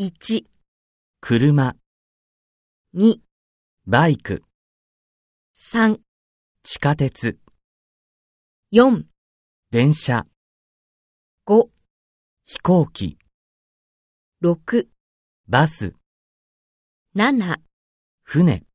1、車、2、バイク、3、地下鉄、4、電車、5、飛行機、6、バス、7船。